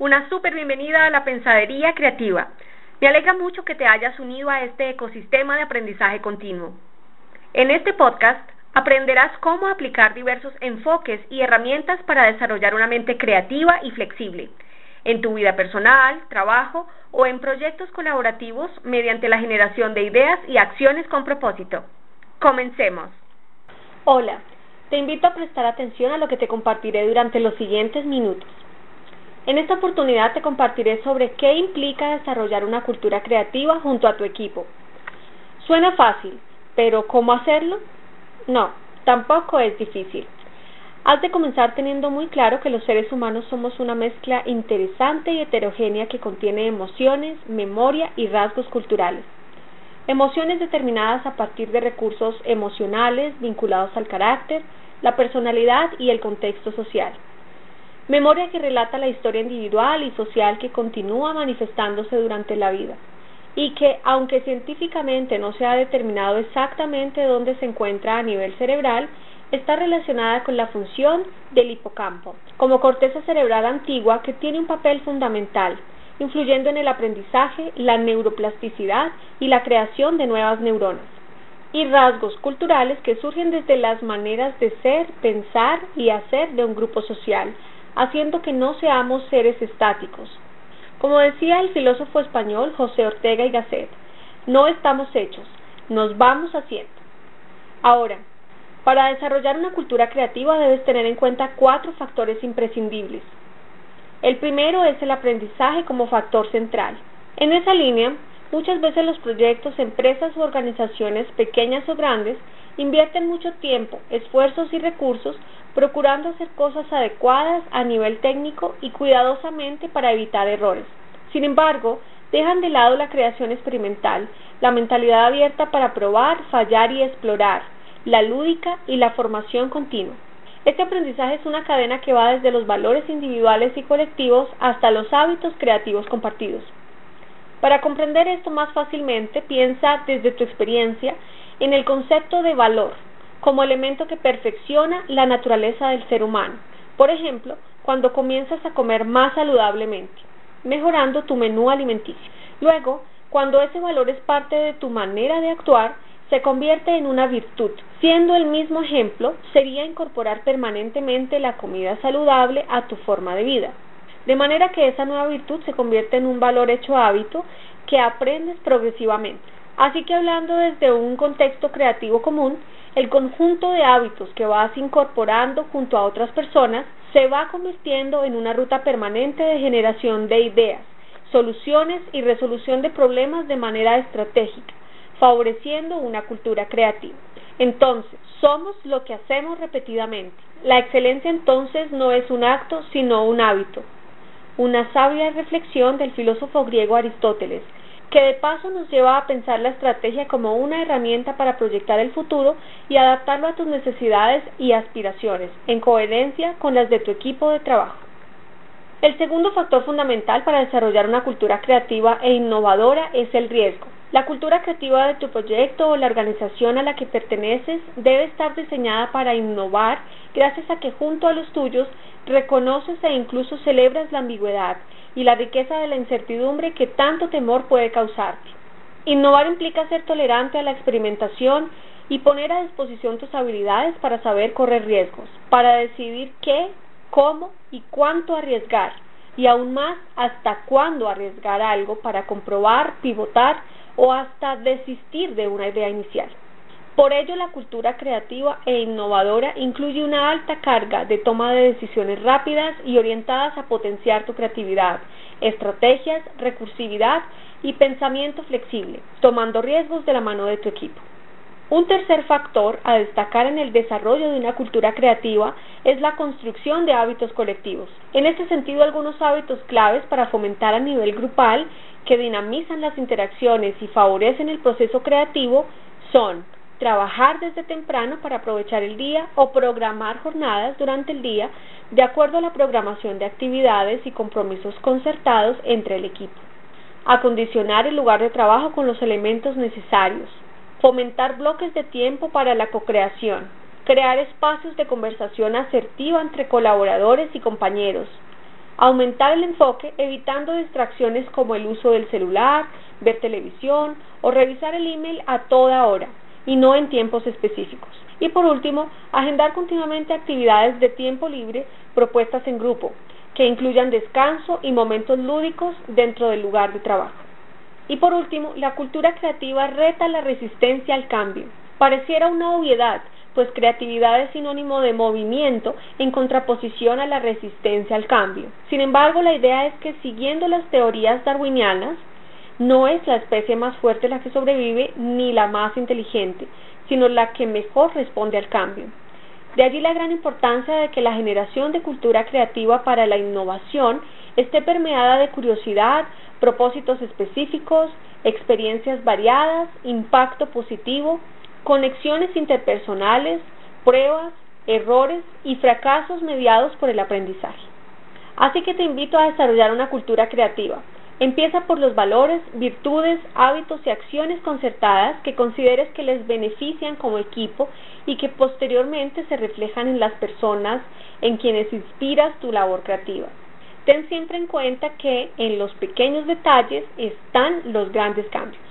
Una súper bienvenida a la Pensadería Creativa. Me alegra mucho que te hayas unido a este ecosistema de aprendizaje continuo. En este podcast aprenderás cómo aplicar diversos enfoques y herramientas para desarrollar una mente creativa y flexible en tu vida personal, trabajo o en proyectos colaborativos mediante la generación de ideas y acciones con propósito. Comencemos. Hola, te invito a prestar atención a lo que te compartiré durante los siguientes minutos. En esta oportunidad te compartiré sobre qué implica desarrollar una cultura creativa junto a tu equipo. Suena fácil, pero ¿cómo hacerlo? No, tampoco es difícil. Has de comenzar teniendo muy claro que los seres humanos somos una mezcla interesante y heterogénea que contiene emociones, memoria y rasgos culturales. Emociones determinadas a partir de recursos emocionales vinculados al carácter, la personalidad y el contexto social. Memoria que relata la historia individual y social que continúa manifestándose durante la vida y que, aunque científicamente no se ha determinado exactamente dónde se encuentra a nivel cerebral, está relacionada con la función del hipocampo, como corteza cerebral antigua que tiene un papel fundamental, influyendo en el aprendizaje, la neuroplasticidad y la creación de nuevas neuronas, y rasgos culturales que surgen desde las maneras de ser, pensar y hacer de un grupo social, haciendo que no seamos seres estáticos, como decía el filósofo español José Ortega y Gasset, no estamos hechos, nos vamos haciendo. Ahora, para desarrollar una cultura creativa debes tener en cuenta cuatro factores imprescindibles. El primero es el aprendizaje como factor central. En esa línea, muchas veces los proyectos, empresas u organizaciones pequeñas o grandes invierten mucho tiempo, esfuerzos y recursos procurando hacer cosas adecuadas a nivel técnico y cuidadosamente para evitar errores. Sin embargo, dejan de lado la creación experimental, la mentalidad abierta para probar, fallar y explorar, la lúdica y la formación continua. Este aprendizaje es una cadena que va desde los valores individuales y colectivos hasta los hábitos creativos compartidos. Para comprender esto más fácilmente, piensa desde tu experiencia en el concepto de valor, como elemento que perfecciona la naturaleza del ser humano. Por ejemplo, cuando comienzas a comer más saludablemente, mejorando tu menú alimenticio. Luego, cuando ese valor es parte de tu manera de actuar, se convierte en una virtud. Siendo el mismo ejemplo, sería incorporar permanentemente la comida saludable a tu forma de vida. De manera que esa nueva virtud se convierte en un valor hecho hábito que aprendes progresivamente. Así que hablando desde un contexto creativo común, el conjunto de hábitos que vas incorporando junto a otras personas se va convirtiendo en una ruta permanente de generación de ideas, soluciones y resolución de problemas de manera estratégica, favoreciendo una cultura creativa. Entonces, somos lo que hacemos repetidamente. La excelencia entonces no es un acto, sino un hábito. Una sabia reflexión del filósofo griego Aristóteles, que de paso nos lleva a pensar la estrategia como una herramienta para proyectar el futuro y adaptarlo a tus necesidades y aspiraciones, en coherencia con las de tu equipo de trabajo. El segundo factor fundamental para desarrollar una cultura creativa e innovadora es el riesgo. La cultura creativa de tu proyecto o la organización a la que perteneces debe estar diseñada para innovar gracias a que junto a los tuyos reconoces e incluso celebras la ambigüedad y la riqueza de la incertidumbre que tanto temor puede causarte. Innovar implica ser tolerante a la experimentación y poner a disposición tus habilidades para saber correr riesgos, para decidir qué, cómo y cuánto arriesgar, y aún más hasta cuándo arriesgar algo para comprobar, pivotar o hasta desistir de una idea inicial. Por ello, la cultura creativa e innovadora incluye una alta carga de toma de decisiones rápidas y orientadas a potenciar tu creatividad, estrategias, recursividad y pensamiento flexible, tomando riesgos de la mano de tu equipo. Un tercer factor a destacar en el desarrollo de una cultura creativa es la construcción de hábitos colectivos. En este sentido, algunos hábitos claves para fomentar a nivel grupal que dinamizan las interacciones y favorecen el proceso creativo son trabajar desde temprano para aprovechar el día o programar jornadas durante el día de acuerdo a la programación de actividades y compromisos concertados entre el equipo. Acondicionar el lugar de trabajo con los elementos necesarios. Fomentar bloques de tiempo para la cocreación. Crear espacios de conversación asertiva entre colaboradores y compañeros. Aumentar el enfoque evitando distracciones como el uso del celular, ver televisión o revisar el email a toda hora y no en tiempos específicos. Y por último, agendar continuamente actividades de tiempo libre propuestas en grupo, que incluyan descanso y momentos lúdicos dentro del lugar de trabajo. Y por último, la cultura creativa reta la resistencia al cambio. Pareciera una obviedad, pues creatividad es sinónimo de movimiento en contraposición a la resistencia al cambio. Sin embargo, la idea es que siguiendo las teorías darwinianas, no es la especie más fuerte la que sobrevive ni la más inteligente, sino la que mejor responde al cambio. De allí la gran importancia de que la generación de cultura creativa para la innovación esté permeada de curiosidad, propósitos específicos, experiencias variadas, impacto positivo, conexiones interpersonales, pruebas, errores y fracasos mediados por el aprendizaje. Así que te invito a desarrollar una cultura creativa. Empieza por los valores, virtudes, hábitos y acciones concertadas que consideres que les benefician como equipo y que posteriormente se reflejan en las personas en quienes inspiras tu labor creativa. Ten siempre en cuenta que en los pequeños detalles están los grandes cambios.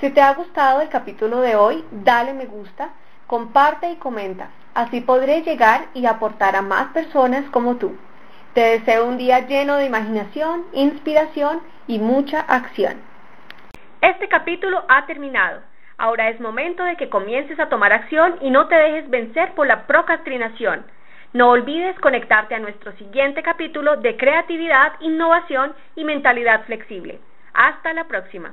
Si te ha gustado el capítulo de hoy, dale me gusta, comparte y comenta. Así podré llegar y aportar a más personas como tú. Te deseo un día lleno de imaginación, inspiración y mucha acción. Este capítulo ha terminado. Ahora es momento de que comiences a tomar acción y no te dejes vencer por la procrastinación. No olvides conectarte a nuestro siguiente capítulo de creatividad, innovación y mentalidad flexible. Hasta la próxima.